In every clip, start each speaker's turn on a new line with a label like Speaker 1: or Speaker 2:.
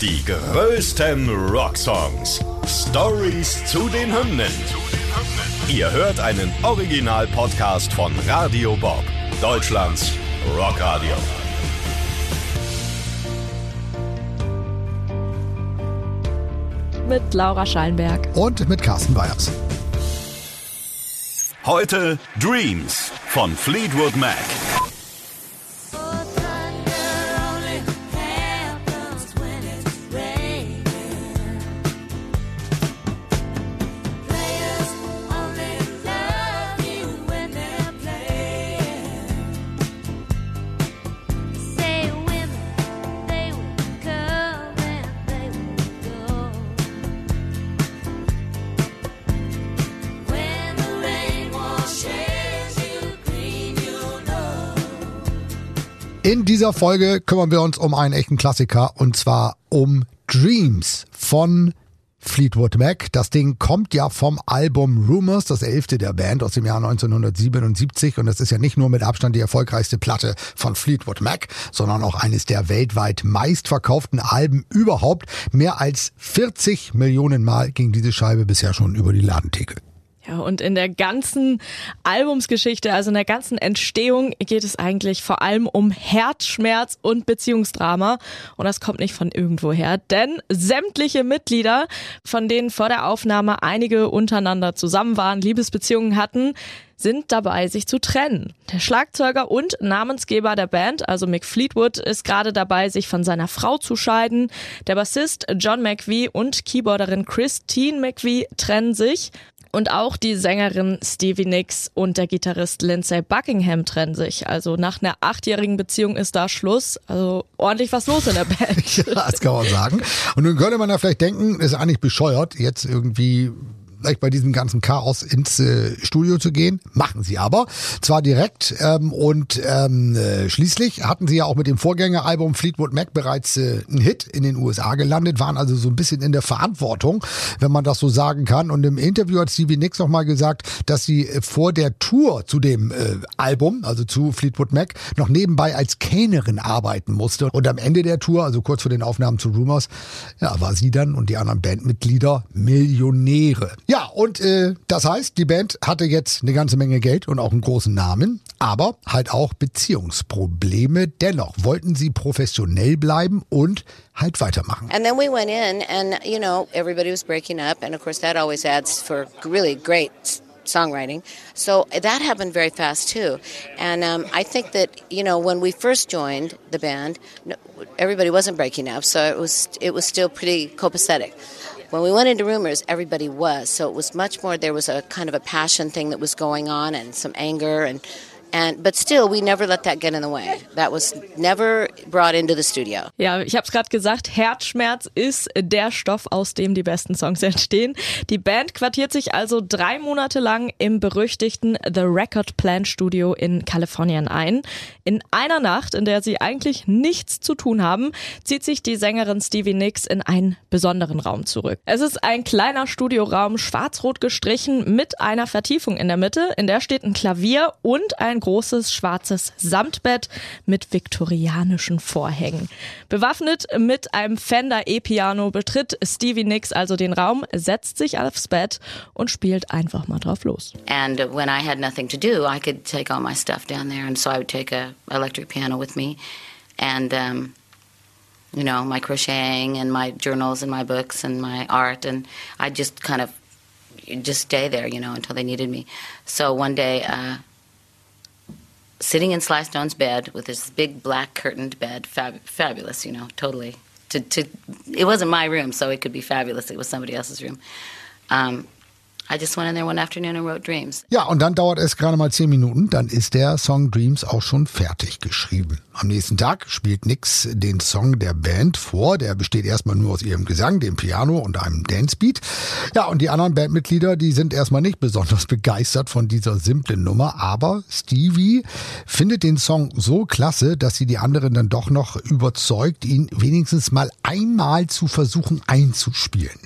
Speaker 1: Die größten Rocksongs. Stories zu den Hymnen. Ihr hört einen Original-Podcast von Radio Bob, Deutschlands Rockradio.
Speaker 2: Mit Laura Schallenberg.
Speaker 3: Und mit Carsten Bayers.
Speaker 1: Heute Dreams von Fleetwood Mac.
Speaker 3: In dieser Folge kümmern wir uns um einen echten Klassiker und zwar um Dreams von Fleetwood Mac. Das Ding kommt ja vom Album Rumors, das elfte der Band aus dem Jahr 1977 und das ist ja nicht nur mit Abstand die erfolgreichste Platte von Fleetwood Mac, sondern auch eines der weltweit meistverkauften Alben überhaupt. Mehr als 40 Millionen Mal ging diese Scheibe bisher schon über die Ladentheke.
Speaker 2: Ja, und in der ganzen Albumsgeschichte, also in der ganzen Entstehung, geht es eigentlich vor allem um Herzschmerz und Beziehungsdrama. Und das kommt nicht von irgendwoher, denn sämtliche Mitglieder, von denen vor der Aufnahme einige untereinander zusammen waren, Liebesbeziehungen hatten, sind dabei, sich zu trennen. Der Schlagzeuger und Namensgeber der Band, also Mick Fleetwood, ist gerade dabei, sich von seiner Frau zu scheiden. Der Bassist John McVie und Keyboarderin Christine McVie trennen sich. Und auch die Sängerin Stevie Nicks und der Gitarrist Lindsay Buckingham trennen sich. Also nach einer achtjährigen Beziehung ist da Schluss. Also ordentlich was los in der Band.
Speaker 3: ja, das kann man sagen. Und nun könnte man ja vielleicht denken, ist eigentlich bescheuert, jetzt irgendwie vielleicht bei diesem ganzen Chaos ins äh, Studio zu gehen. Machen sie aber. Zwar direkt ähm, und ähm, äh, schließlich hatten sie ja auch mit dem Vorgängeralbum Fleetwood Mac bereits äh, einen Hit in den USA gelandet, waren also so ein bisschen in der Verantwortung, wenn man das so sagen kann. Und im Interview hat Stevie Nicks noch mal gesagt, dass sie äh, vor der Tour zu dem äh, Album, also zu Fleetwood Mac, noch nebenbei als Kellnerin arbeiten musste. Und am Ende der Tour, also kurz vor den Aufnahmen zu Rumors, ja, war sie dann und die anderen Bandmitglieder Millionäre. Ja, und äh, das heißt, die Band hatte jetzt eine ganze Menge Geld und auch einen großen Namen, aber halt auch Beziehungsprobleme. Dennoch wollten sie professionell bleiben und halt weitermachen.
Speaker 4: And then we went in and you know, everybody was breaking up and of course that always adds for really great songwriting. So that happened very fast too. And um, I think that you know when we first joined the band, everybody wasn't breaking up, so it was it was still pretty copacetic. When we went into rumors, everybody was. So it was much more, there was a kind of a passion thing that was going on and some anger and And, but still, we never let that get in the way. That was never brought into the studio.
Speaker 2: Ja, ich habe es gerade gesagt, Herzschmerz ist der Stoff, aus dem die besten Songs entstehen. Die Band quartiert sich also drei Monate lang im berüchtigten The Record Plant Studio in Kalifornien ein. In einer Nacht, in der sie eigentlich nichts zu tun haben, zieht sich die Sängerin Stevie Nicks in einen besonderen Raum zurück. Es ist ein kleiner Studioraum, schwarz-rot gestrichen, mit einer Vertiefung in der Mitte. In der steht ein Klavier und ein großes schwarzes Samtbett mit viktorianischen Vorhängen. Bewaffnet mit einem Fender E-Piano betritt Stevie Nicks also den Raum, setzt sich aufs Bett und spielt einfach mal drauf los.
Speaker 4: And when I had nothing to do, I could take all my stuff down there, and so I would take a electric piano with me, and um, you know my crocheting and my journals and my books and my art, and I just kind of just stay there, you know, until they needed me. So one day. Uh, sitting in Sly Stone's bed with this big black curtained bed, fab- fabulous, you know, totally. To, to, it wasn't my room, so it could be fabulous. It was somebody else's room. Um, I just went in there one afternoon and wrote Dreams.
Speaker 3: Ja, und dann dauert es gerade mal zehn Minuten, dann ist der Song Dreams auch schon fertig geschrieben. Am nächsten Tag spielt Nix den Song der Band vor. Der besteht erstmal nur aus ihrem Gesang, dem Piano und einem Dancebeat. Ja, und die anderen Bandmitglieder, die sind erstmal nicht besonders begeistert von dieser simplen Nummer, aber Stevie findet den Song so klasse, dass sie die anderen dann doch noch überzeugt, ihn wenigstens mal einmal zu versuchen einzuspielen.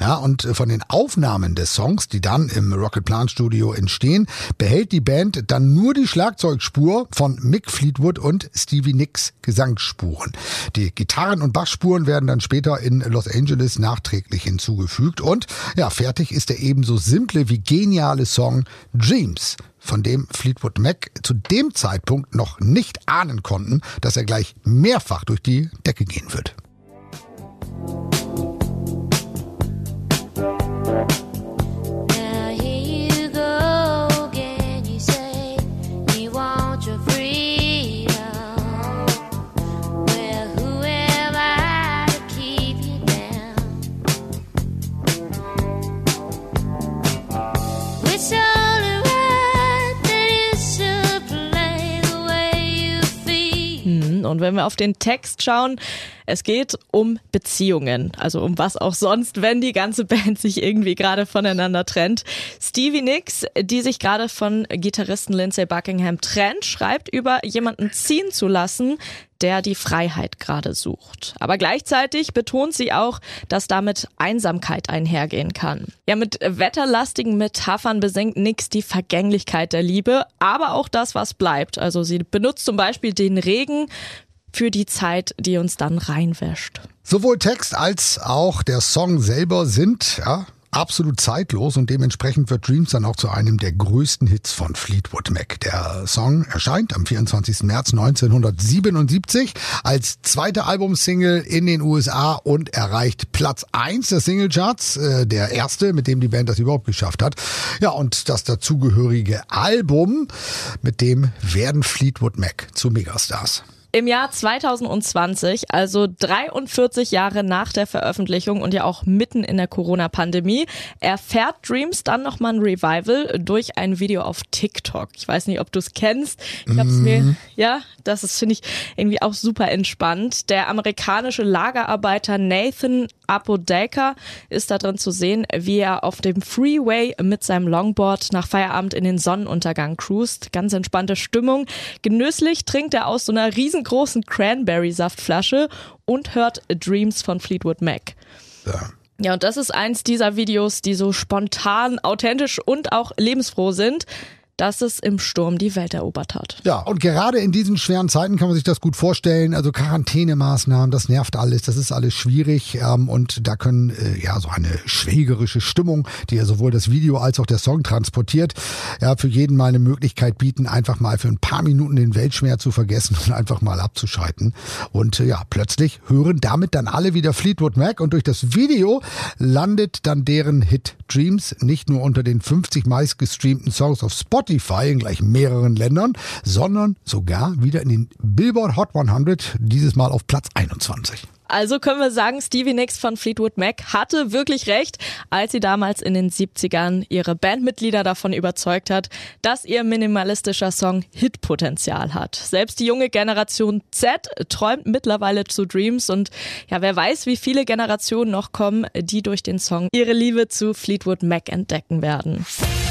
Speaker 3: Ja, und von den Aufnahmen des Songs, Songs, die dann im Rocket Plant Studio entstehen, behält die Band dann nur die Schlagzeugspur von Mick Fleetwood und Stevie Nicks Gesangsspuren. Die Gitarren- und Bassspuren werden dann später in Los Angeles nachträglich hinzugefügt und ja, fertig ist der ebenso simple wie geniale Song Dreams von dem Fleetwood Mac zu dem Zeitpunkt noch nicht ahnen konnten, dass er gleich mehrfach durch die Decke gehen wird.
Speaker 2: Und wenn wir auf den Text schauen, es geht um Beziehungen. Also um was auch sonst, wenn die ganze Band sich irgendwie gerade voneinander trennt. Stevie Nicks, die sich gerade von Gitarristen Lindsay Buckingham trennt, schreibt über jemanden ziehen zu lassen, der die Freiheit gerade sucht. Aber gleichzeitig betont sie auch, dass damit Einsamkeit einhergehen kann. Ja, mit wetterlastigen Metaphern besenkt Nix die Vergänglichkeit der Liebe, aber auch das, was bleibt. Also sie benutzt zum Beispiel den Regen für die Zeit, die uns dann reinwäscht.
Speaker 3: Sowohl Text als auch der Song selber sind ja, absolut zeitlos und dementsprechend wird Dreams dann auch zu einem der größten Hits von Fleetwood Mac. Der Song erscheint am 24. März 1977 als zweite Albumsingle in den USA und erreicht Platz 1 der Singlecharts, äh, der erste, mit dem die Band das überhaupt geschafft hat. Ja, und das dazugehörige Album, mit dem werden Fleetwood Mac zu Megastars.
Speaker 2: Im Jahr 2020, also 43 Jahre nach der Veröffentlichung und ja auch mitten in der Corona-Pandemie, erfährt Dreams dann nochmal ein Revival durch ein Video auf TikTok. Ich weiß nicht, ob du es kennst. Ich hab's mhm. mir, ja, das ist, finde ich, irgendwie auch super entspannt. Der amerikanische Lagerarbeiter Nathan Apodaker ist da drin zu sehen, wie er auf dem Freeway mit seinem Longboard nach Feierabend in den Sonnenuntergang cruist. Ganz entspannte Stimmung. Genüsslich trinkt er aus so einer riesen riesengroßen Cranberry-Saftflasche und hört Dreams von Fleetwood Mac. Ja. Ja, und das ist eins dieser Videos, die so spontan, authentisch und auch lebensfroh sind dass es im Sturm die Welt erobert hat.
Speaker 3: Ja, und gerade in diesen schweren Zeiten kann man sich das gut vorstellen. Also Quarantänemaßnahmen, das nervt alles, das ist alles schwierig. Ähm, und da können äh, ja so eine schwägerische Stimmung, die ja sowohl das Video als auch der Song transportiert, ja, für jeden mal eine Möglichkeit bieten, einfach mal für ein paar Minuten den Weltschmerz zu vergessen und einfach mal abzuschalten. Und äh, ja, plötzlich hören damit dann alle wieder Fleetwood Mac und durch das Video landet dann deren Hit Dreams nicht nur unter den 50 meistgestreamten Songs auf Spotify, Spotify in gleich mehreren Ländern, sondern sogar wieder in den Billboard Hot 100, dieses Mal auf Platz 21.
Speaker 2: Also können wir sagen, Stevie Nicks von Fleetwood Mac hatte wirklich recht, als sie damals in den 70ern ihre Bandmitglieder davon überzeugt hat, dass ihr minimalistischer Song Hitpotenzial hat. Selbst die junge Generation Z träumt mittlerweile zu Dreams und ja, wer weiß, wie viele Generationen noch kommen, die durch den Song ihre Liebe zu Fleetwood Mac entdecken werden.